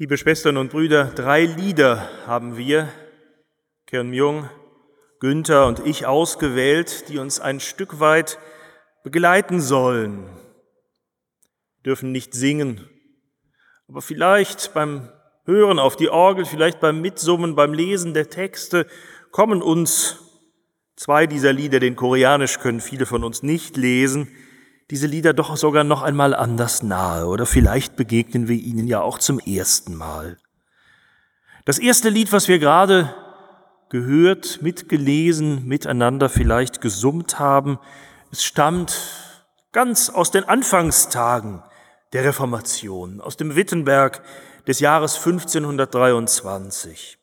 Liebe Schwestern und Brüder, drei Lieder haben wir, Kern Jung, Günther und ich ausgewählt, die uns ein Stück weit begleiten sollen. Wir dürfen nicht singen, aber vielleicht beim Hören auf die Orgel, vielleicht beim Mitsummen, beim Lesen der Texte kommen uns zwei dieser Lieder, den Koreanisch können viele von uns nicht lesen, diese Lieder doch sogar noch einmal anders nahe oder vielleicht begegnen wir ihnen ja auch zum ersten Mal. Das erste Lied, was wir gerade gehört, mitgelesen, miteinander vielleicht gesummt haben, es stammt ganz aus den Anfangstagen der Reformation, aus dem Wittenberg des Jahres 1523.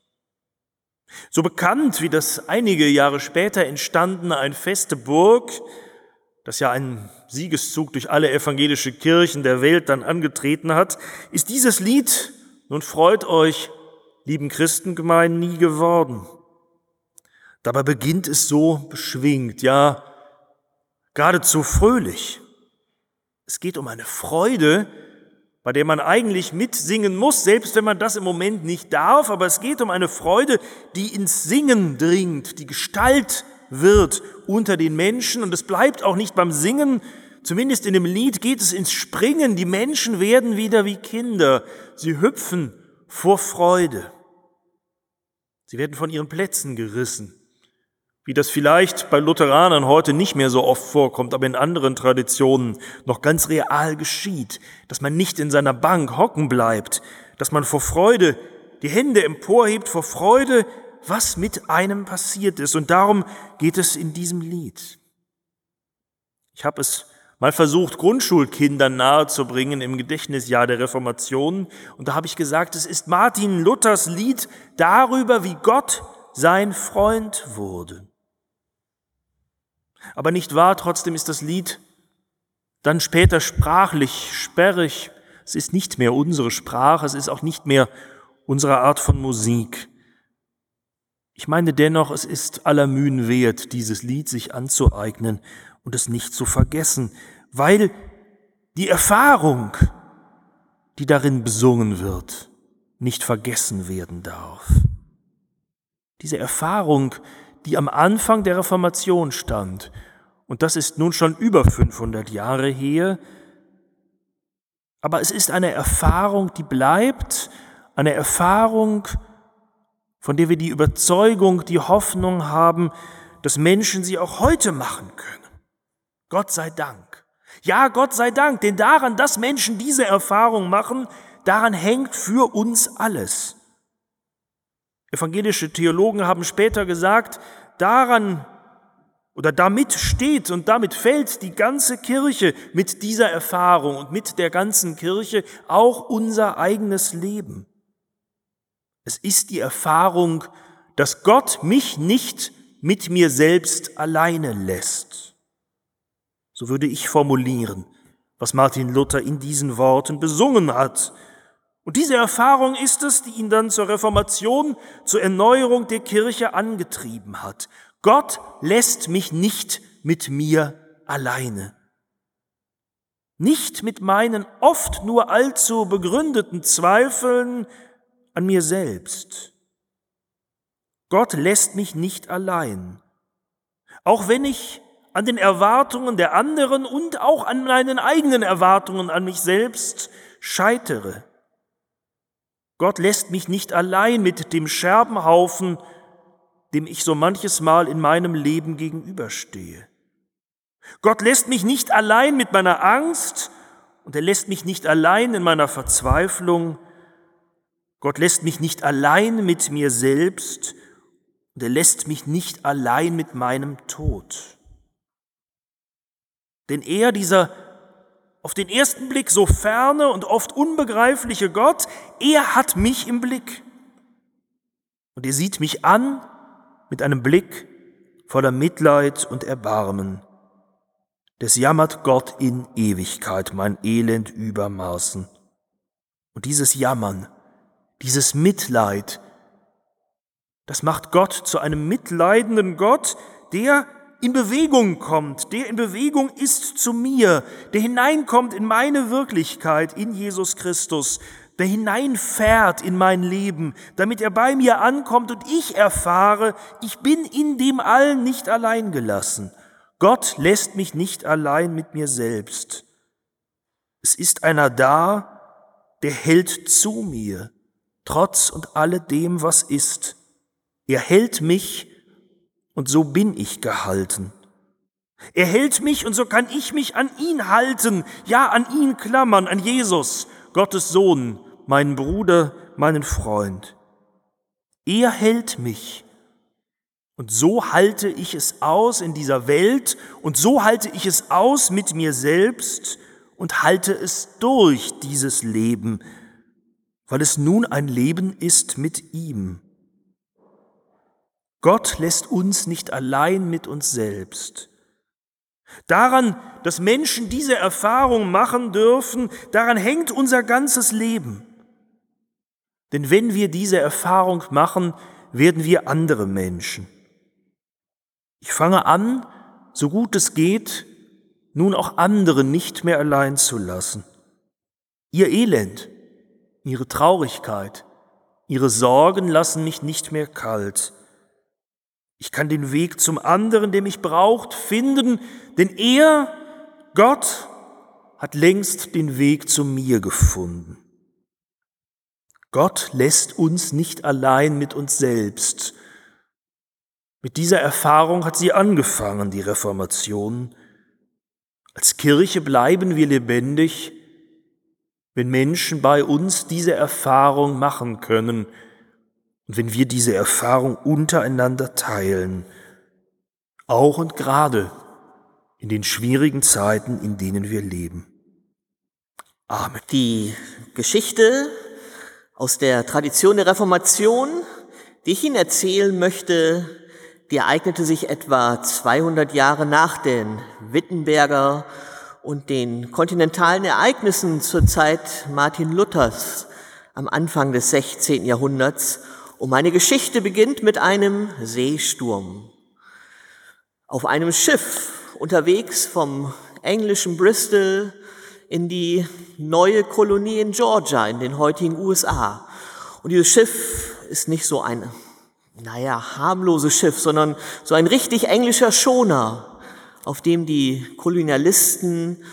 So bekannt wie das einige Jahre später entstandene Ein feste Burg, das ja einen Siegeszug durch alle evangelische Kirchen der Welt dann angetreten hat, ist dieses Lied, nun freut euch, lieben Christengemeinden, nie geworden. Dabei beginnt es so beschwingt, ja geradezu fröhlich. Es geht um eine Freude, bei der man eigentlich mitsingen muss, selbst wenn man das im Moment nicht darf, aber es geht um eine Freude, die ins Singen dringt, die Gestalt wird unter den Menschen. Und es bleibt auch nicht beim Singen, zumindest in dem Lied geht es ins Springen, die Menschen werden wieder wie Kinder, sie hüpfen vor Freude. Sie werden von ihren Plätzen gerissen, wie das vielleicht bei Lutheranern heute nicht mehr so oft vorkommt, aber in anderen Traditionen noch ganz real geschieht, dass man nicht in seiner Bank hocken bleibt, dass man vor Freude die Hände emporhebt, vor Freude was mit einem passiert ist. Und darum geht es in diesem Lied. Ich habe es mal versucht, Grundschulkindern nahezubringen im Gedächtnisjahr der Reformation. Und da habe ich gesagt, es ist Martin Luthers Lied darüber, wie Gott sein Freund wurde. Aber nicht wahr, trotzdem ist das Lied dann später sprachlich sperrig. Es ist nicht mehr unsere Sprache, es ist auch nicht mehr unsere Art von Musik. Ich meine dennoch, es ist aller Mühen wert, dieses Lied sich anzueignen und es nicht zu vergessen, weil die Erfahrung, die darin besungen wird, nicht vergessen werden darf. Diese Erfahrung, die am Anfang der Reformation stand, und das ist nun schon über 500 Jahre her, aber es ist eine Erfahrung, die bleibt, eine Erfahrung, von der wir die Überzeugung, die Hoffnung haben, dass Menschen sie auch heute machen können. Gott sei Dank. Ja, Gott sei Dank, denn daran, dass Menschen diese Erfahrung machen, daran hängt für uns alles. Evangelische Theologen haben später gesagt, daran oder damit steht und damit fällt die ganze Kirche mit dieser Erfahrung und mit der ganzen Kirche auch unser eigenes Leben. Es ist die Erfahrung, dass Gott mich nicht mit mir selbst alleine lässt. So würde ich formulieren, was Martin Luther in diesen Worten besungen hat. Und diese Erfahrung ist es, die ihn dann zur Reformation, zur Erneuerung der Kirche angetrieben hat. Gott lässt mich nicht mit mir alleine. Nicht mit meinen oft nur allzu begründeten Zweifeln, an mir selbst. Gott lässt mich nicht allein. Auch wenn ich an den Erwartungen der anderen und auch an meinen eigenen Erwartungen an mich selbst scheitere. Gott lässt mich nicht allein mit dem Scherbenhaufen, dem ich so manches Mal in meinem Leben gegenüberstehe. Gott lässt mich nicht allein mit meiner Angst und er lässt mich nicht allein in meiner Verzweiflung, Gott lässt mich nicht allein mit mir selbst und er lässt mich nicht allein mit meinem Tod. Denn er, dieser auf den ersten Blick so ferne und oft unbegreifliche Gott, er hat mich im Blick. Und er sieht mich an mit einem Blick voller Mitleid und Erbarmen. Des jammert Gott in Ewigkeit mein Elend übermaßen. Und dieses Jammern, dieses Mitleid, das macht Gott zu einem mitleidenden Gott, der in Bewegung kommt, der in Bewegung ist zu mir, der hineinkommt in meine Wirklichkeit in Jesus Christus. der hineinfährt in mein Leben, damit er bei mir ankommt und ich erfahre, ich bin in dem allen nicht allein gelassen. Gott lässt mich nicht allein mit mir selbst. Es ist einer da, der hält zu mir, trotz und alledem, was ist. Er hält mich und so bin ich gehalten. Er hält mich und so kann ich mich an ihn halten, ja an ihn klammern, an Jesus, Gottes Sohn, meinen Bruder, meinen Freund. Er hält mich. Und so halte ich es aus in dieser Welt und so halte ich es aus mit mir selbst und halte es durch dieses Leben, weil es nun ein Leben ist mit ihm. Gott lässt uns nicht allein mit uns selbst. Daran, dass Menschen diese Erfahrung machen dürfen, daran hängt unser ganzes Leben. Denn wenn wir diese Erfahrung machen, werden wir andere Menschen. Ich fange an, so gut es geht, nun auch andere nicht mehr allein zu lassen. Ihr Elend, ihre Traurigkeit, ihre Sorgen lassen mich nicht mehr kalt. Ich kann den Weg zum anderen, der mich braucht, finden, denn er, Gott, hat längst den Weg zu mir gefunden. Gott lässt uns nicht allein mit uns selbst. Mit dieser Erfahrung hat sie angefangen, die Reformation. Als Kirche bleiben wir lebendig, wenn Menschen bei uns diese Erfahrung machen können und wenn wir diese Erfahrung untereinander teilen, auch und gerade in den schwierigen Zeiten, in denen wir leben. Amen. Die Geschichte aus der Tradition der Reformation, die ich Ihnen erzählen möchte, die ereignete sich etwa 200 Jahre nach den Wittenberger und den kontinentalen Ereignissen zur Zeit Martin Luthers am Anfang des 16. Jahrhunderts. Und meine Geschichte beginnt mit einem Seesturm. Auf einem Schiff unterwegs vom englischen Bristol in die neue Kolonie in Georgia, in den heutigen USA. Und dieses Schiff ist nicht so ein, naja, harmloses Schiff, sondern so ein richtig englischer Schoner, auf dem die Kolonialisten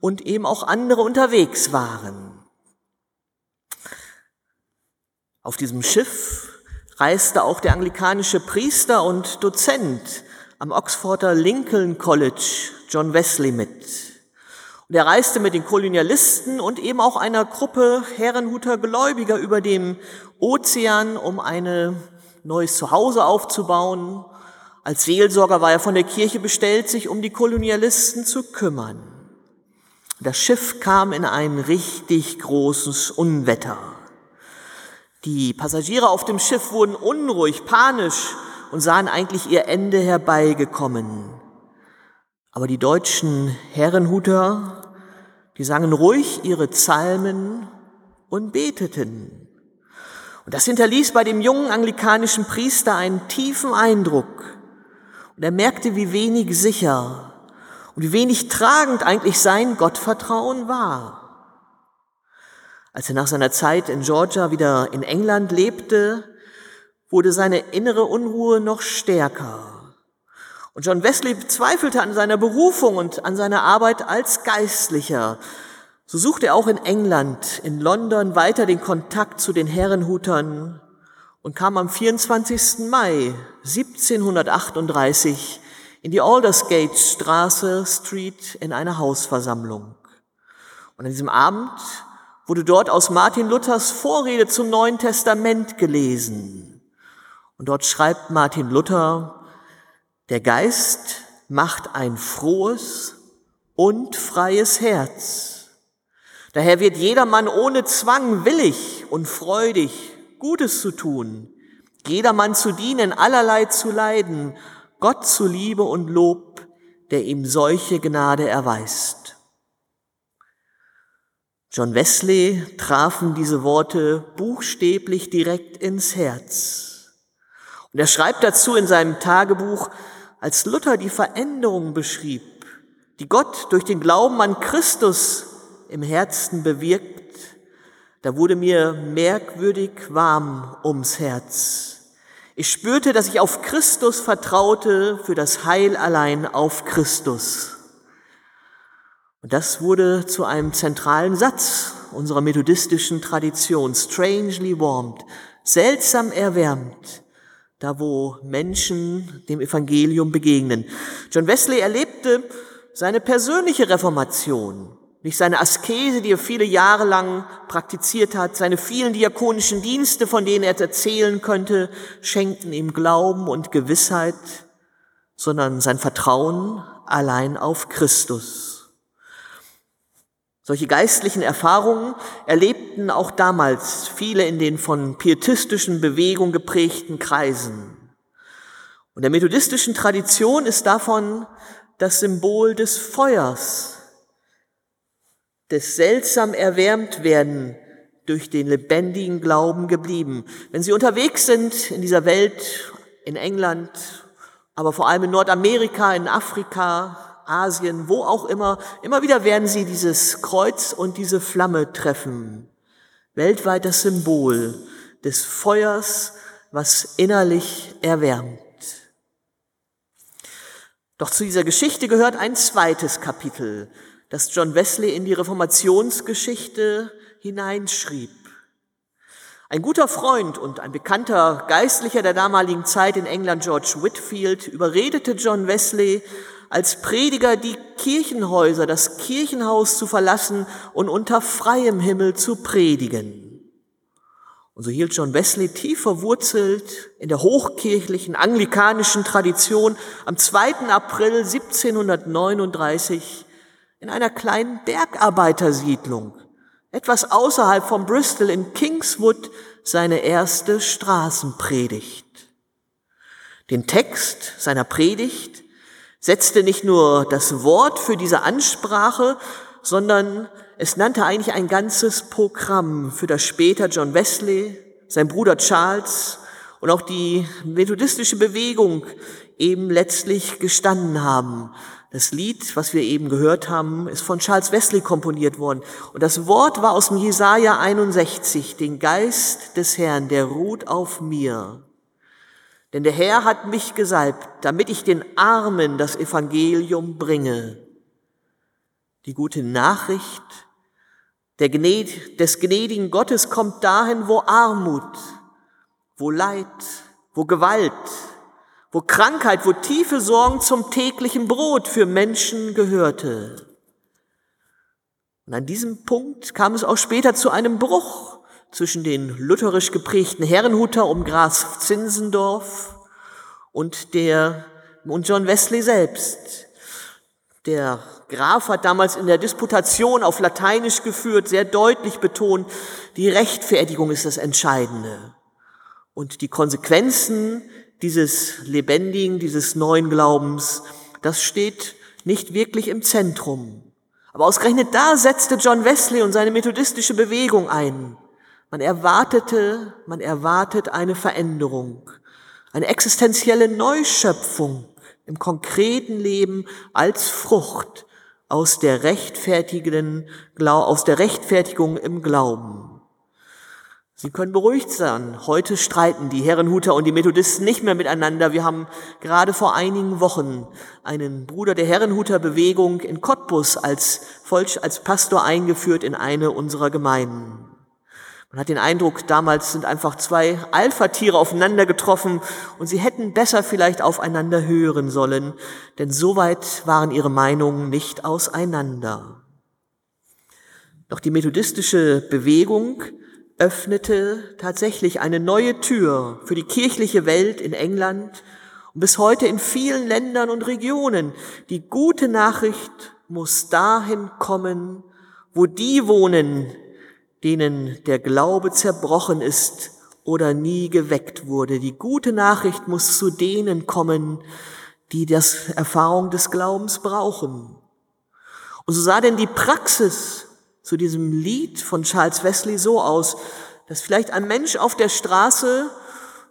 und eben auch andere unterwegs waren. Auf diesem Schiff reiste auch der anglikanische Priester und Dozent am Oxforder Lincoln College, John Wesley, mit. Und er reiste mit den Kolonialisten und eben auch einer Gruppe Herrenhuter Gläubiger über dem Ozean, um ein neues Zuhause aufzubauen. Als Seelsorger war er von der Kirche bestellt, sich um die Kolonialisten zu kümmern. Das Schiff kam in ein richtig großes Unwetter. Die Passagiere auf dem Schiff wurden unruhig, panisch und sahen eigentlich ihr Ende herbeigekommen. Aber die deutschen Herrenhuter die sangen ruhig ihre Psalmen und beteten. Und das hinterließ bei dem jungen anglikanischen Priester einen tiefen Eindruck. Und er merkte, wie wenig sicher und wie wenig tragend eigentlich sein Gottvertrauen war. Als er nach seiner Zeit in Georgia wieder in England lebte, wurde seine innere Unruhe noch stärker. Und John Wesley zweifelte an seiner Berufung und an seiner Arbeit als Geistlicher. So suchte er auch in England, in London weiter den Kontakt zu den Herrenhutern und kam am 24. Mai 1738 in die Aldersgate Straße Street in eine Hausversammlung. Und an diesem Abend wurde dort aus Martin Luthers Vorrede zum Neuen Testament gelesen. Und dort schreibt Martin Luther, der Geist macht ein frohes und freies Herz. Daher wird jedermann ohne Zwang willig und freudig Gutes zu tun, jedermann zu dienen, allerlei zu leiden, Gott zu Liebe und Lob, der ihm solche Gnade erweist. John Wesley trafen diese Worte buchstäblich direkt ins Herz. Und er schreibt dazu in seinem Tagebuch, als Luther die Veränderung beschrieb, die Gott durch den Glauben an Christus im Herzen bewirkt, da wurde mir merkwürdig warm ums Herz. Ich spürte, dass ich auf Christus vertraute, für das Heil allein auf Christus. Und das wurde zu einem zentralen Satz unserer methodistischen Tradition, strangely warmed, seltsam erwärmt, da wo Menschen dem Evangelium begegnen. John Wesley erlebte seine persönliche Reformation, nicht seine Askese, die er viele Jahre lang praktiziert hat, seine vielen diakonischen Dienste, von denen er erzählen könnte, schenkten ihm Glauben und Gewissheit, sondern sein Vertrauen allein auf Christus. Solche geistlichen Erfahrungen erlebten auch damals viele in den von pietistischen Bewegungen geprägten Kreisen. Und der methodistischen Tradition ist davon das Symbol des Feuers, des seltsam erwärmt werden durch den lebendigen Glauben geblieben. Wenn Sie unterwegs sind in dieser Welt, in England, aber vor allem in Nordamerika, in Afrika, Asien, wo auch immer, immer wieder werden Sie dieses Kreuz und diese Flamme treffen. Weltweit das Symbol des Feuers, was innerlich erwärmt. Doch zu dieser Geschichte gehört ein zweites Kapitel, das John Wesley in die Reformationsgeschichte hineinschrieb. Ein guter Freund und ein bekannter Geistlicher der damaligen Zeit in England, George Whitfield, überredete John Wesley, als Prediger die Kirchenhäuser, das Kirchenhaus zu verlassen und unter freiem Himmel zu predigen. Und so hielt John Wesley tief verwurzelt in der hochkirchlichen anglikanischen Tradition am 2. April 1739 in einer kleinen Bergarbeitersiedlung, etwas außerhalb von Bristol in Kingswood, seine erste Straßenpredigt. Den Text seiner Predigt setzte nicht nur das Wort für diese Ansprache, sondern es nannte eigentlich ein ganzes Programm, für das später John Wesley, sein Bruder Charles und auch die methodistische Bewegung eben letztlich gestanden haben. Das Lied, was wir eben gehört haben, ist von Charles Wesley komponiert worden. Und das Wort war aus dem Jesaja 61, den Geist des Herrn, der ruht auf mir. Denn der Herr hat mich gesalbt, damit ich den Armen das Evangelium bringe. Die gute Nachricht der Gnäd, des gnädigen Gottes kommt dahin, wo Armut, wo Leid, wo Gewalt, wo Krankheit, wo tiefe Sorgen zum täglichen Brot für Menschen gehörte. Und an diesem Punkt kam es auch später zu einem Bruch zwischen den lutherisch geprägten Herrenhuter um Graf Zinsendorf und der, und John Wesley selbst. Der Graf hat damals in der Disputation auf Lateinisch geführt, sehr deutlich betont, die Rechtfertigung ist das Entscheidende. Und die Konsequenzen dieses lebendigen, dieses neuen Glaubens, das steht nicht wirklich im Zentrum. Aber ausgerechnet da setzte John Wesley und seine methodistische Bewegung ein. Man erwartete, man erwartet eine Veränderung, eine existenzielle Neuschöpfung im konkreten Leben als Frucht aus der rechtfertigen, aus der Rechtfertigung im Glauben. Sie können beruhigt sein. Heute streiten die Herrenhuter und die Methodisten nicht mehr miteinander. Wir haben gerade vor einigen Wochen einen Bruder der Herrenhuter Bewegung in Cottbus als, als Pastor eingeführt in eine unserer Gemeinden. Man hat den Eindruck, damals sind einfach zwei Alpha-Tiere aufeinander getroffen und sie hätten besser vielleicht aufeinander hören sollen, denn soweit waren ihre Meinungen nicht auseinander. Doch die methodistische Bewegung öffnete tatsächlich eine neue Tür für die kirchliche Welt in England und bis heute in vielen Ländern und Regionen. Die gute Nachricht muss dahin kommen, wo die wohnen, denen der Glaube zerbrochen ist oder nie geweckt wurde. Die gute Nachricht muss zu denen kommen, die das Erfahrung des Glaubens brauchen. Und so sah denn die Praxis zu diesem Lied von Charles Wesley so aus, dass vielleicht ein Mensch auf der Straße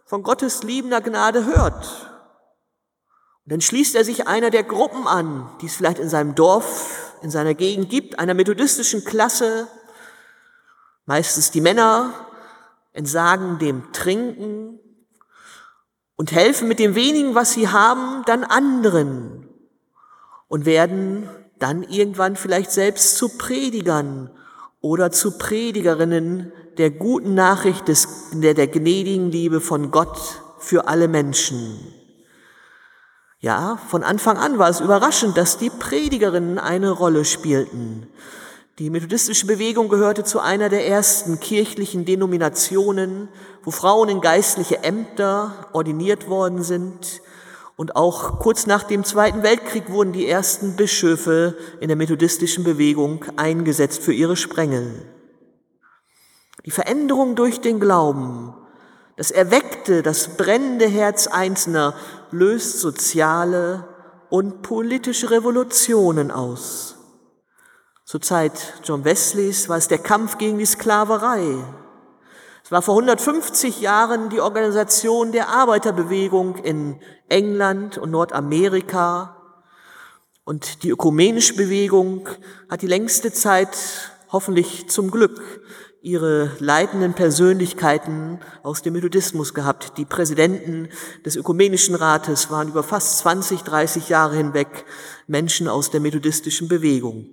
von Gottes liebender Gnade hört. Und dann schließt er sich einer der Gruppen an, die es vielleicht in seinem Dorf, in seiner Gegend gibt, einer methodistischen Klasse, Meistens die Männer entsagen dem Trinken und helfen mit dem wenigen, was sie haben, dann anderen und werden dann irgendwann vielleicht selbst zu Predigern oder zu Predigerinnen der guten Nachricht des, der, der gnädigen Liebe von Gott für alle Menschen. Ja, von Anfang an war es überraschend, dass die Predigerinnen eine Rolle spielten. Die methodistische Bewegung gehörte zu einer der ersten kirchlichen Denominationen, wo Frauen in geistliche Ämter ordiniert worden sind und auch kurz nach dem Zweiten Weltkrieg wurden die ersten Bischöfe in der methodistischen Bewegung eingesetzt für ihre Sprengel. Die Veränderung durch den Glauben, das erweckte, das brennende Herz Einzelner löst soziale und politische Revolutionen aus. Zur Zeit John Wesleys war es der Kampf gegen die Sklaverei, war vor 150 Jahren die Organisation der Arbeiterbewegung in England und Nordamerika. Und die ökumenische Bewegung hat die längste Zeit hoffentlich zum Glück ihre leitenden Persönlichkeiten aus dem Methodismus gehabt. Die Präsidenten des Ökumenischen Rates waren über fast 20, 30 Jahre hinweg Menschen aus der methodistischen Bewegung.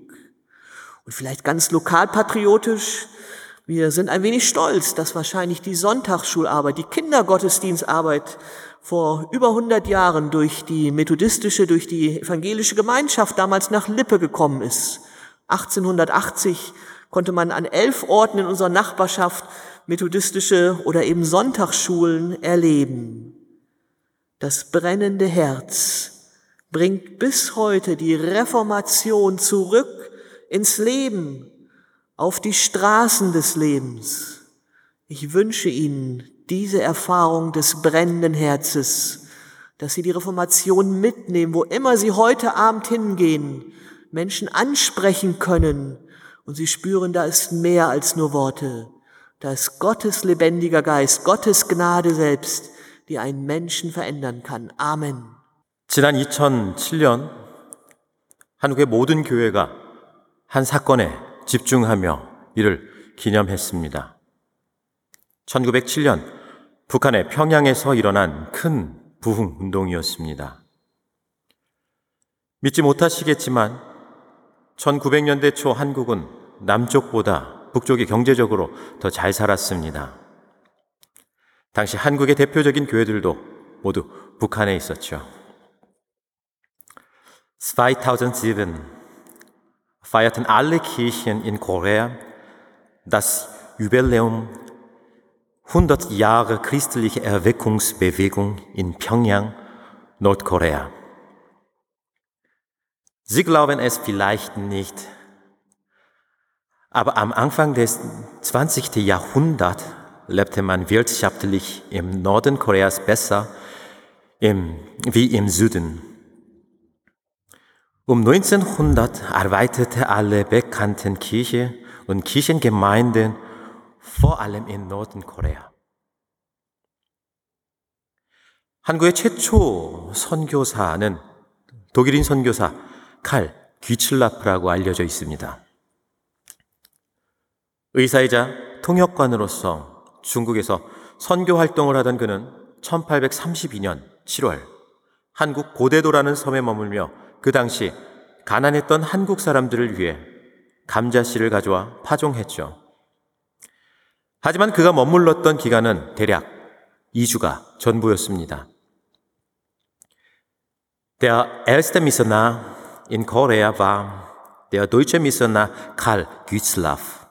Und vielleicht ganz lokalpatriotisch wir sind ein wenig stolz, dass wahrscheinlich die Sonntagsschularbeit, die Kindergottesdienstarbeit vor über 100 Jahren durch die methodistische, durch die evangelische Gemeinschaft damals nach Lippe gekommen ist. 1880 konnte man an elf Orten in unserer Nachbarschaft methodistische oder eben Sonntagsschulen erleben. Das brennende Herz bringt bis heute die Reformation zurück ins Leben, auf die Straßen des Lebens. Ich wünsche Ihnen diese Erfahrung des brennenden Herzes, dass Sie die Reformation mitnehmen, wo immer Sie heute Abend hingehen, Menschen ansprechen können und Sie spüren, da ist mehr als nur Worte. Da ist Gottes lebendiger Geist, Gottes Gnade selbst, die einen Menschen verändern kann. Amen. 지난 2007년 한국의 모든 교회가 한 사건에 집중하며 이를 기념했습니다. 1907년 북한의 평양에서 일어난 큰 부흥 운동이었습니다. 믿지 못하시겠지만 1900년대 초 한국은 남쪽보다 북쪽이 경제적으로 더 잘 살았습니다. 당시 한국의 대표적인 교회들도 모두 북한에 있었죠. 2007 feierten alle Kirchen in Korea das Jubiläum 100 Jahre christliche Erweckungsbewegung in Pyongyang, Nordkorea. Sie glauben es vielleicht nicht, aber am Anfang des 20. Jahrhunderts lebte man wirtschaftlich im Norden Koreas besser im, wie im Süden. Um 1900 arbeitete alle bekannten Kirche und Kirchengemeinden vor allem in Nordkorea. 한국의 최초 선교사는 독일인 선교사 칼 귀칠라프라고 알려져 있습니다. 의사이자 통역관으로서 중국에서 선교 활동을 하던 그는 1832년 7월 한국 고대도라는 섬에 머물며 그 당시 가난했던 한국 사람들을 위해 감자씨를 가져와 파종했죠. 하지만 그가 머물렀던 기간은 대략 2주가 전부였습니다. Der erste Missionar in Korea war der deutsche Missionar Karl Gützlaff.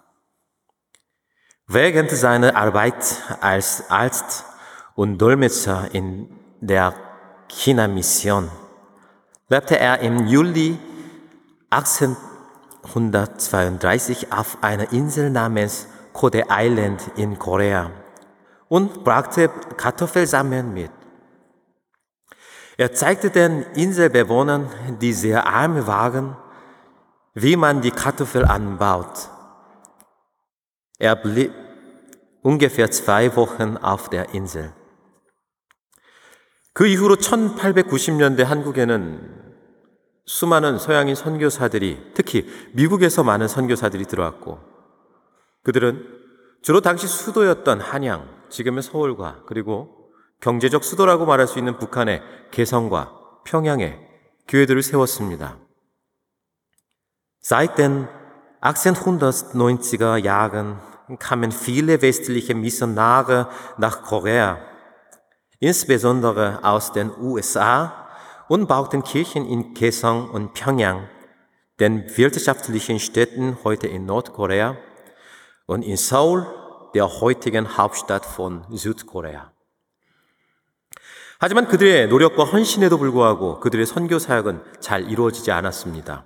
Während seiner Arbeit als Arzt und Dolmetscher in der China-Mission lebte er im Juli 1832 auf einer Insel namens Kode Island in Korea und brachte Kartoffelsamen mit. Er zeigte den Inselbewohnern, die sehr arm waren, wie man die Kartoffel anbaut. Er blieb ungefähr zwei Wochen auf der Insel. 그 이후로 1890년대 한국에는 수많은 서양인 선교사들이 특히 미국에서 많은 선교사들이 들어왔고 그들은 주로 당시 수도였던 한양, 지금의 서울과 그리고 경제적 수도라고 말할 수 있는 북한의 개성과 평양에 교회들을 세웠습니다. Seit den 1890er Jahren kamen viele westliche Missionare nach Korea, insbesondere aus den USA, und bauten Kirchen in Kaesong und Pyongyang, den wirtschaftlichen Städten heute in Nordkorea, und in Seoul, der heutigen Hauptstadt von Südkorea. 하지만 그들의 노력과 헌신에도 불구하고 그들의 선교 사역은 잘 이루어지지 않았습니다.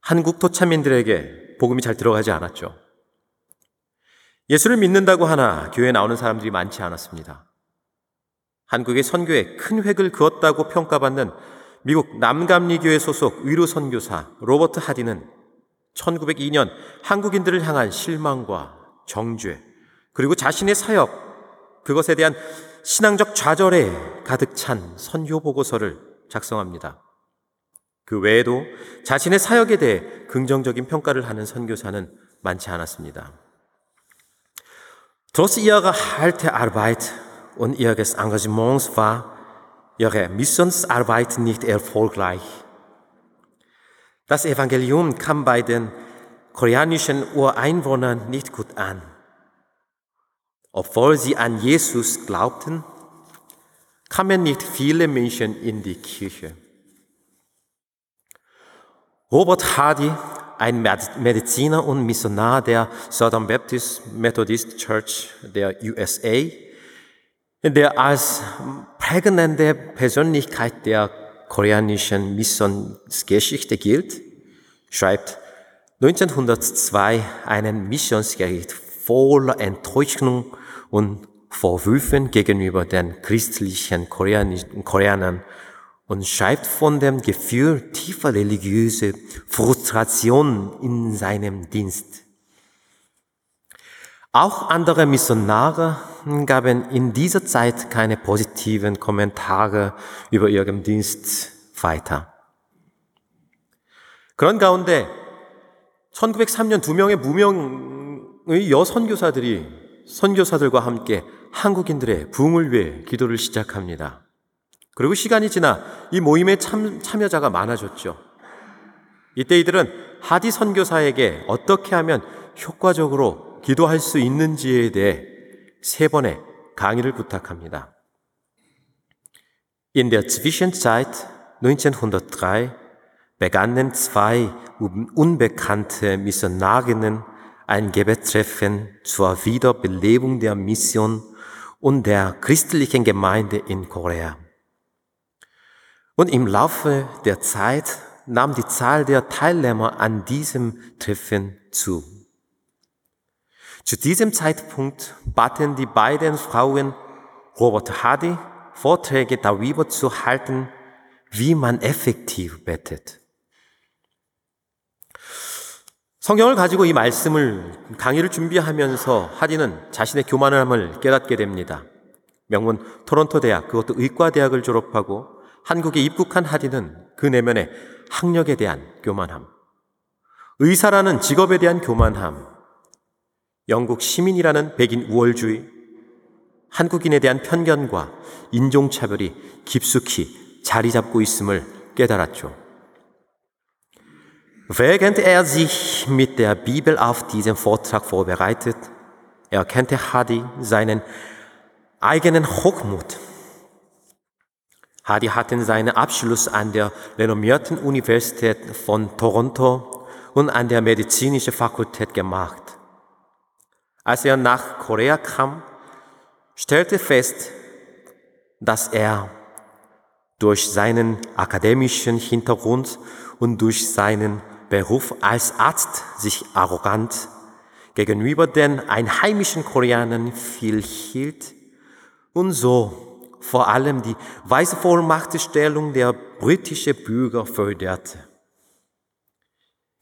한국 토차민들에게 복음이 잘 들어가지 않았죠. 예수를 믿는다고 하나 교회에 나오는 사람들이 많지 않았습니다. 한국의 선교에 큰 획을 그었다고 평가받는 미국 남감리교회 소속 위로 선교사 로버트 하디는 1902년 한국인들을 향한 실망과 정죄, 그리고 자신의 사역, 그것에 대한 신앙적 좌절에 가득 찬 선교 보고서를 작성합니다. 그 외에도 자신의 사역에 대해 긍정적인 평가를 하는 선교사는 많지 않았습니다. Trotz ihrer harte Arbeit und ihres Engagements war ihre Missionsarbeit nicht erfolgreich. Das Evangelium kam bei den koreanischen Ureinwohnern nicht gut an. Obwohl sie an Jesus glaubten, kamen nicht viele Menschen in die Kirche. Robert Hardy, ein Mediziner und Missionar der Southern Baptist Methodist Church der USA, der als prägende Persönlichkeit der koreanischen Missionsgeschichte gilt, schreibt 1902 einen Missionsgericht voller Enttäuschung und Vorwürfen gegenüber den christlichen Koreanern und schreibt von dem Gefühl tiefer religiöser Frustration in seinem Dienst. Auch andere Missionare gaben in dieser Zeit keine positiven Kommentare über ihren Dienst weiter. 그런 가운데 1903년 두 명의 무명의 여 선교사들이 선교사들과 함께 한국인들의 부흥을 위해 기도를 시작합니다. 그리고 시간이 지나 이 모임에 참, 참여자가 많아졌죠. 이때 이들은 하디 선교사에게 어떻게 하면 효과적으로 기도할 수 있는지에 대해 세 번의 강의를 부탁합니다. In der Zwischenzeit 1903 begannen zwei unbekannte Missionarinnen ein Gebetstreffen zur Wiederbelebung der Mission und der christlichen Gemeinde in Korea. Und im Laufe der Zeit nahm die Zahl der Teilnehmer an diesem Treffen zu. Zu diesem Zeitpunkt baten die beiden Frauen Robert Hardy Vorträge darüber zu halten, wie man effektiv betet. 성경을 가지고 이 말씀을 강의를 준비하면서 하디는 자신의 교만함을 깨닫게 됩니다. 명문 토론토 대학 그것도 의과대학을 졸업하고 한국에 입국한 하디는 그 내면에 학력에 대한 교만함, 의사라는 직업에 대한 교만함, 영국 시민이라는 백인 우월주의, 한국인에 대한 편견과 인종차별이 깊숙이 자리 잡고 있음을 깨달았죠. Während er sich mit der Bibel auf diesen Vortrag vorbereitet, erkannte Hadi seinen eigenen Hochmut. Hadi hatte seinen Abschluss an der renommierten Universität von Toronto und an der medizinischen Fakultät gemacht. Als er nach Korea kam, stellte fest, dass er durch seinen akademischen Hintergrund und durch seinen Beruf als Arzt sich arrogant gegenüber den einheimischen Koreanern viel hielt und so vor allem die weiße Vollmachtstellung der britischen Bürger förderte.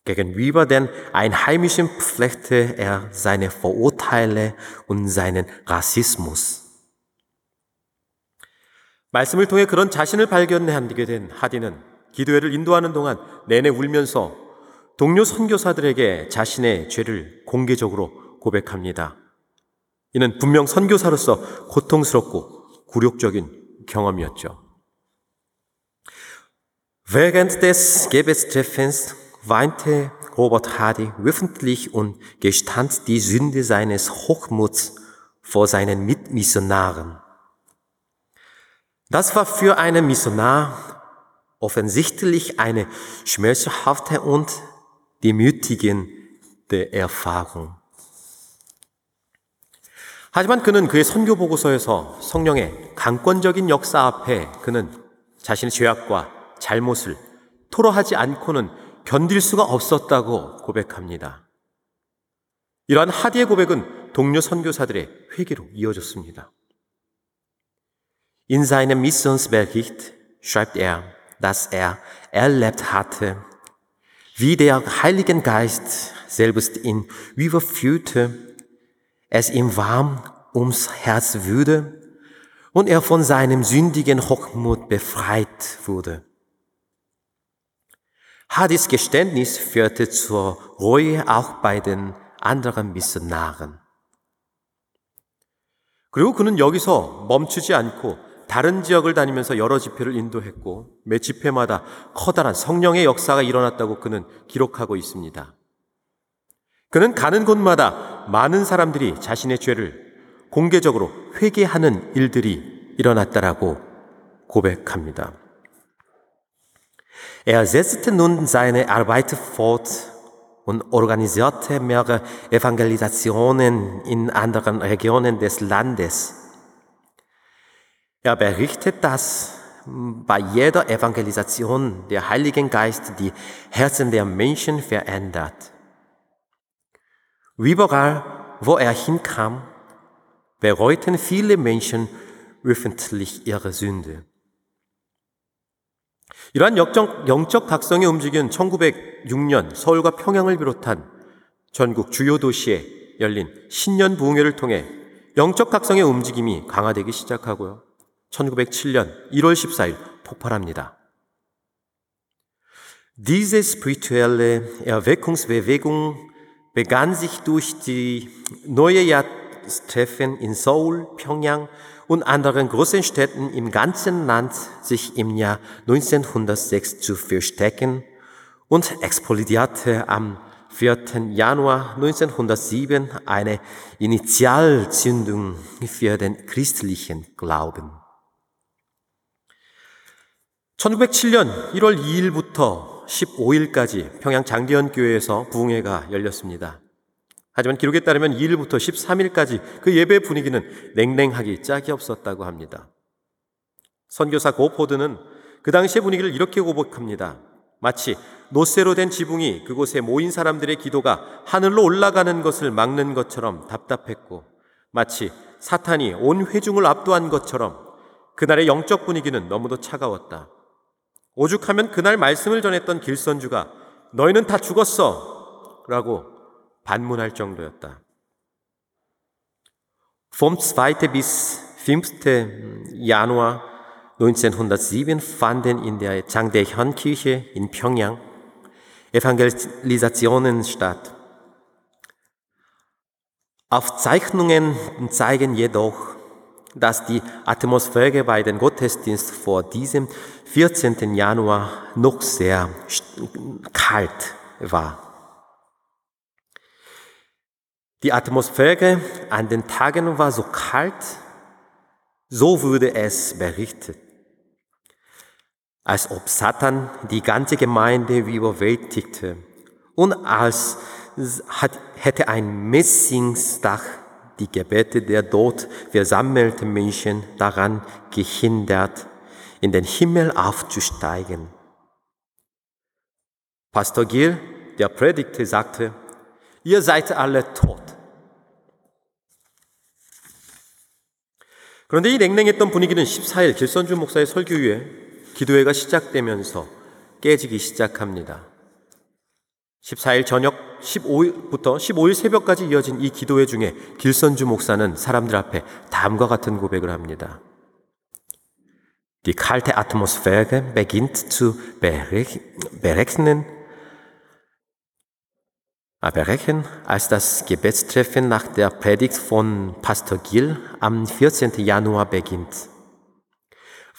Gegenüber den Einheimischen pflegte er seine Vorurteile und seinen Rassismus. 말씀을 통해 그런 자신을 발견하게 된 하디는 기도회를 인도하는 동안 내내 울면서 동료 선교사들에게 자신의 죄를 공개적으로 고백합니다. 이는 분명 선교사로서 고통스럽고 굴욕적인 경험이었죠. Während des Gebestreffens weinte Robert Hardy öffentlich und gestand die Sünde seines Hochmuts vor seinen Mitmissionaren. Das war für einen Missionar offensichtlich eine schmerzhafte und demütigende Erfahrung. 하지만 그는 그의 선교 보고서에서 성령의 강권적인 역사 앞에 그는 자신의 죄악과 잘못을 토로하지 않고는 견딜 수가 없었다고 고백합니다. 이러한 하디의 고백은 동료 선교사들의 회개로 이어졌습니다. In seinem Missionsbericht schreibt er, dass er erlebt hatte, wie der Heilige Geist selbst ihn überführte, es ihm warm ums Herz würde und er von seinem sündigen Hochmut befreit wurde. Hadis Geständnis führte zur Reue auch bei den anderen Missionaren. 그리고 그는 여기서 멈추지 않고 다른 지역을 다니면서 여러 집회를 인도했고 매 집회마다 커다란 성령의 역사가 일어났다고 그는 기록하고 있습니다. 그는 가는 곳마다 많은 사람들이 자신의 죄를 공개적으로 회개하는 일들이 일어났다라고 고백합니다. Er setzte nun seine Arbeit fort und organisierte mehrere Evangelisationen in anderen Regionen des Landes. Er berichtet, dass bei jeder Evangelisation der Heilige Geist die Herzen der Menschen verändert. Überall, wo er hinkam, bereuten viele Menschen öffentlich ihre Sünde. 이러한 영적, 영적 각성의 움직임은 1906년 서울과 평양을 비롯한 전국 주요 도시에 열린 신년 부흥회를 통해 영적 각성의 움직임이 강화되기 시작하고요. 1907년 1월 14일 폭발합니다. Diese spirituelle Erweckungsbewegung begann sich durch die neue Jahrtreffen in Seoul, Pyongyang und anderen großen Städten im ganzen Land sich im Jahr 1906 zu verstecken und explodierte am 4. Januar 1907 eine Initialzündung für den christlichen Glauben. 1907년 1월 2일부터 15일까지 평양 장대현 교회에서 부흥회가 열렸습니다. 하지만 기록에 따르면 2일부터 13일까지 그 예배 분위기는 냉랭하기 짝이 없었다고 합니다. 선교사 고포드는 그 당시의 분위기를 이렇게 고백합니다. 마치 노쇠로 된 지붕이 그곳에 모인 사람들의 기도가 하늘로 올라가는 것을 막는 것처럼 답답했고 마치 사탄이 온 회중을 압도한 것처럼 그날의 영적 분위기는 너무도 차가웠다. 오죽하면 그날 말씀을 전했던 길선주가 너희는 다 죽었어 라고 반문할 정도였다. Vom 2. bis 5. Januar 1907 fanden in der Changdaehyun-Kirche in Pyongyang Evangelisationen statt. Aufzeichnungen zeigen jedoch, dass die Atmosphäre bei den Gottesdiensten vor diesem 14. Januar noch sehr kalt war. Die Atmosphäre an den Tagen war so kalt, so wurde es berichtet, als ob Satan die ganze Gemeinde überwältigte und als hätte ein Messingsdach die Gebete der dort versammelten Menschen daran gehindert, in den Himmel aufzusteigen. Pastor Gil, der predigte, sagte, ihr seid alle tot. 그런데 이 냉랭했던 분위기는 14일 길선주 목사의 설교 후에 기도회가 시작되면서 깨지기 시작합니다. 14일 저녁 15일부터 15일 새벽까지 이어진 이 기도회 중에 길선주 목사는 사람들 앞에 다음과 같은 고백을 합니다. Die kalte Atmosphäre beginnt zu berechnen. abbrechen, als das Gebetstreffen nach der Predigt von Pastor Gill am 14. Januar beginnt.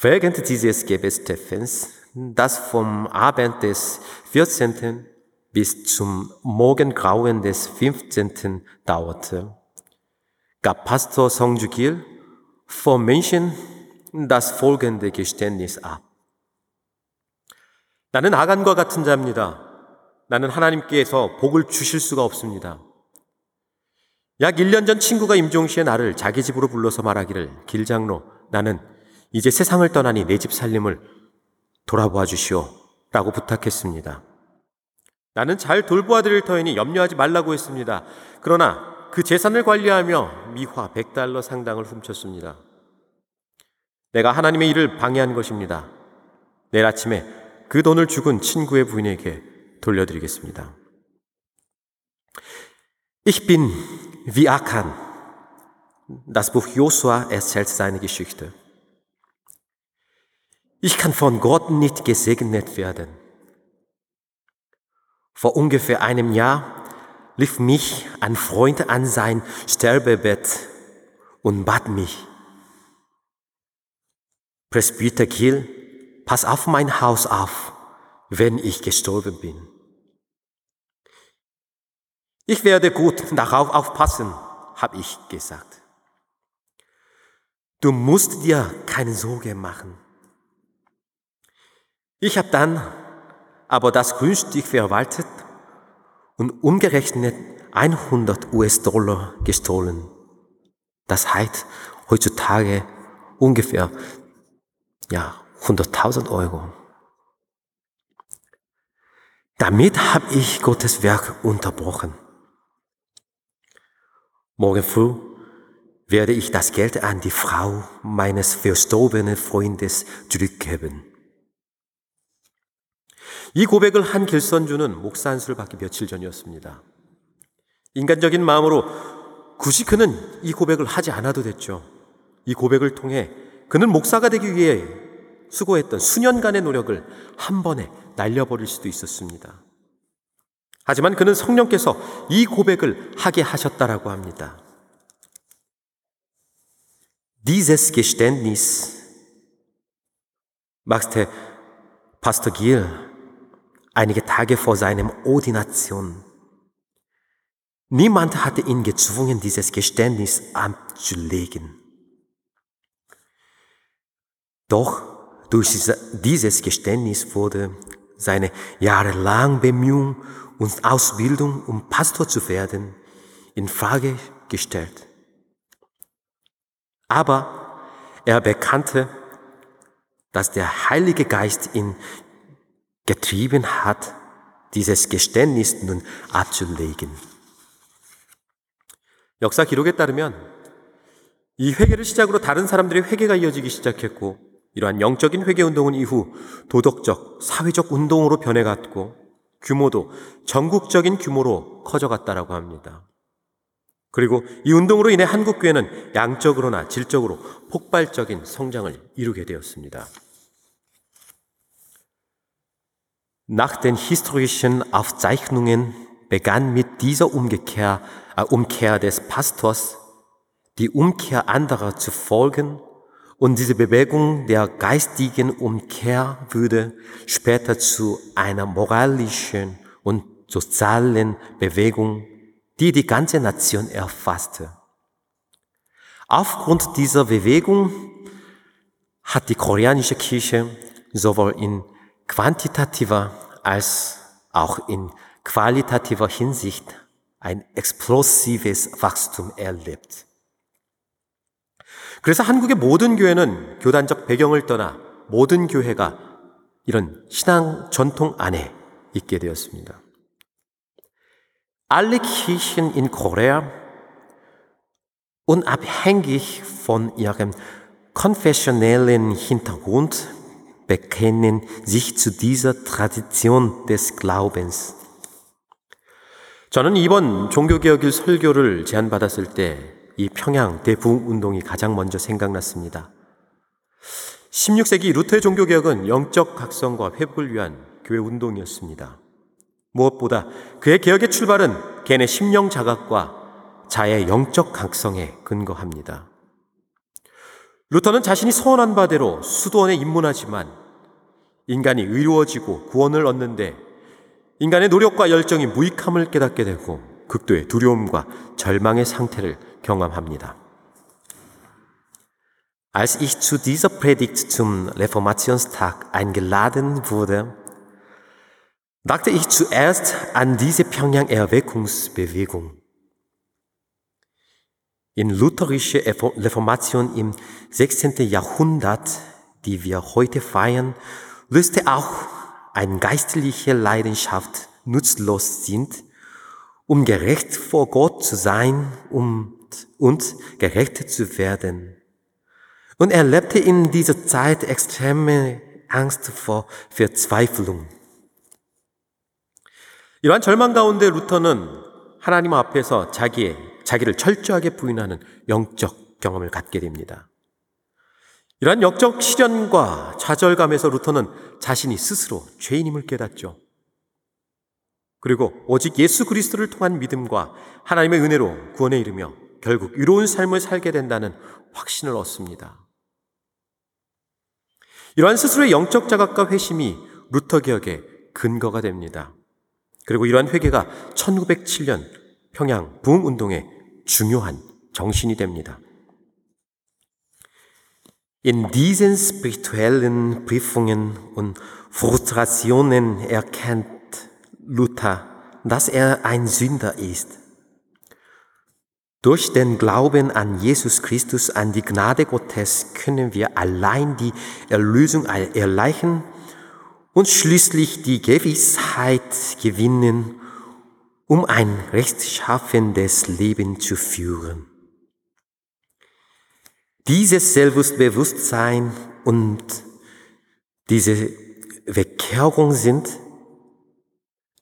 Während dieses Gebetstreffens, das vom Abend des 14. bis zum Morgengrauen des 15. dauerte, gab Pastor Songju Gil vor Menschen das folgende Geständnis ab. 나는 아간과 같은 자입니다. 나는 하나님께서 복을 주실 수가 없습니다. 약 1년 전 친구가 임종시에 나를 자기 집으로 불러서 말하기를 길장로 나는 이제 세상을 떠나니 내 집 살림을 돌아보아 주시오 라고 부탁했습니다. 나는 잘 돌보아 드릴 터이니 염려하지 말라고 했습니다. 그러나 그 재산을 관리하며 미화 100달러 상당을 훔쳤습니다. 내가 하나님의 일을 방해한 것입니다. 내일 아침에 그 돈을 죽은 친구의 부인에게 돌려드리겠습니다. Ich bin wie Akan. Das Buch Josua erzählt seine Geschichte. Ich kann von Gott nicht gesegnet werden. Vor ungefähr einem Jahr lief mich ein Freund an sein Sterbebett und bat mich, Presbyter Gill, pass auf mein Haus auf, wenn ich gestorben bin. Ich werde gut darauf aufpassen, habe ich gesagt. Du musst dir keine Sorge machen. Ich habe dann aber das Grundstück verwaltet und umgerechnet 100 US-Dollar gestohlen. Das heißt heutzutage ungefähr ja, 100.000 Euro. Damit habe ich Gottes Werk unterbrochen. Morgen früh werde ich das Geld an die Frau meines verstorbenen Freundes zurückgeben. 이 고백을 한 길선주는 목사 안수를 받기 며칠 전이었습니다. 인간적인 마음으로 굳이 그는 이 고백을 하지 않아도 됐죠. 이 고백을 통해 그는 목사가 되기 위해 수고했던 수년간의 노력을 한 번에 날려버릴 수도 있었습니다. 하지만 그는 성령께서 이 고백을 하게 하셨다라고 합니다. Dieses Geständnis machte Pastor Giel einige Tage vor seinem Ordination. Niemand hatte ihn gezwungen, dieses Geständnis abzulegen. Doch durch dieses Geständnis wurde seine jahrelang Bemühung und Ausbildung, um Pastor zu werden, in Frage gestellt. Aber er bekannte, dass der Heilige Geist ihn getrieben hat, dieses Geständnis nun abzulegen. 역사 기록에 따르면 이 회개를 시작으로 다른 사람들의 회개가 이어지기 시작했고 이러한 영적인 회개 운동은 이후 도덕적, 사회적 운동으로 변해갔고 규모도 전국적인 규모로 커져갔다라고 합니다. 그리고 이 운동으로 인해 한국 교회는 양적으로나 질적으로 폭발적인 성장을 이루게 되었습니다. Nach den historischen Aufzeichnungen begann mit dieser Umkehr, äh, Umkehr des Pastors die Umkehr anderer zu folgen und diese Bewegung der geistigen Umkehr würde später zu einer moralischen und sozialen Bewegung, die die ganze Nation erfasste. Aufgrund dieser Bewegung hat die koreanische Kirche sowohl in quantitativer als auch in qualitativer Hinsicht ein explosives Wachstum erlebt. 그래서 한국의 모든 교회는 교단적 배경을 떠나 모든 교회가 이런 신앙 전통 안에 있게 되었습니다. Alle Kirchen in Korea, unabhängig von ihrem konfessionellen Hintergrund, bekennen sich zu dieser Tradition des Glaubens. 저는 이번 종교개혁일 설교를 제안받았을 때 이 평양 대부흥 운동이 가장 먼저 생각났습니다. 16세기 루터의 종교개혁은 영적 각성과 회복을 위한 교회 운동이었습니다. 무엇보다 그의 개혁의 출발은 개인의 심령 자각과 자의 영적 각성에 근거합니다. 루터는 자신이 소원한 바대로 수도원에 입문하지만 인간이 의로워지고 구원을 얻는데 인간의 노력과 열정이 무익함을 깨닫게 되고 극도의 두려움과 절망의 상태를 경험합니다. Als ich zu dieser Predigt zum Reformationstag eingeladen wurde, dachte ich zuerst an diese Pyongyang-Erweckungsbewegung. In lutherische Reformation im 16. Jahrhundert, die wir heute feiern, löste auch eine geistliche Leidenschaft nutzlos sind, um gerecht vor Gott zu sein und, und gerecht zu werden. Und er lebte in dieser Zeit extreme Angst vor Verzweiflung. 이러한 절망 가운데 루터는 하나님 앞에서 자기의, 자기를 철저하게 부인하는 영적 경험을 갖게 됩니다. 이러한 영적 시련과 좌절감에서 루터는 자신이 스스로 죄인임을 깨닫죠. 그리고 오직 예수 그리스도를 통한 믿음과 하나님의 은혜로 구원에 이르며 결국 유로운 삶을 살게 된다는 확신을 얻습니다. 이러한 스스로의 영적 자각과 회심이 루터 개혁의 근거가 됩니다. 그리고 이러한 회개가 1907년 평양 부흥 운동의 중요한 정신이 됩니다. In diesen spirituellen Prüfungen und Frustrationen erkennt Luther, dass er ein Sünder ist. Durch den Glauben an Jesus Christus, an die Gnade Gottes, können wir allein die Erlösung erleichen und schließlich die Gewissheit gewinnen, um ein rechtschaffendes Leben zu führen. Dieses Selbstbewusstsein und diese Bekehrung sind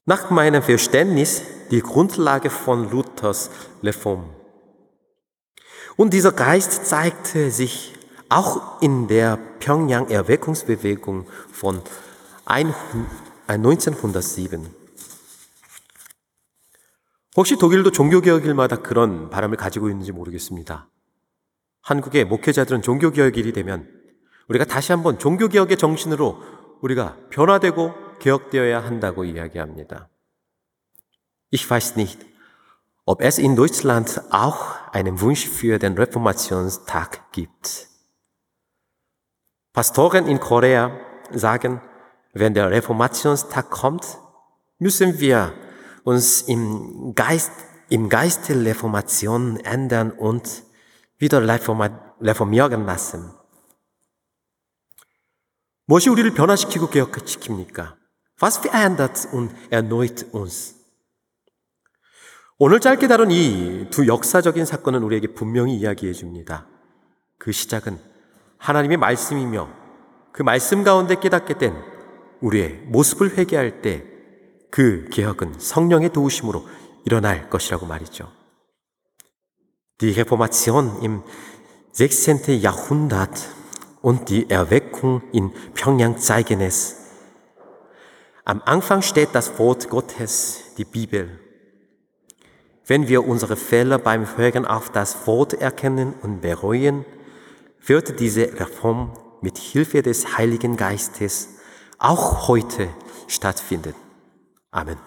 nach meinem Verständnis die Grundlage von Luthers Reform. Und dieser Geist zeigte sich auch in der Pyongyang-Erweckungsbewegung von 1907. 혹시 독일도 종교개혁일마다 그런 바람을 가지고 있는지 모르겠습니다. 한국의 목회자들은 종교개혁일이 되면 우리가 다시 한번 종교개혁의 정신으로 우리가 변화되고 개혁되어야 한다고 이야기합니다. Ich weiß nicht, ob es in Deutschland auch einen Wunsch für den Reformationstag gibt. Pastoren in Korea sagen, wenn der Reformationstag kommt, müssen wir uns im Geist, im Geist der Reformation ändern und wieder reformieren lassen. 무엇이 우리를 변화시키고 개혁시킵니까? Was verändert und erneut uns? 오늘 짧게 다룬 이 두 역사적인 사건은 우리에게 분명히 이야기해 줍니다. 그 시작은 하나님의 말씀이며 그 말씀 가운데 깨닫게 된 우리의 모습을 회개할 때 그 개혁은 성령의 도우심으로 일어날 것이라고 말이죠. Die Reformation im 16. Jahrhundert und die Erweckung in Pyongyang zeigen es. Am Anfang steht das Wort Gottes, die Bibel. Wenn wir unsere Fehler beim Hören auf das Wort erkennen und bereuen, wird diese Reform mit Hilfe des Heiligen Geistes auch heute stattfinden. Amen.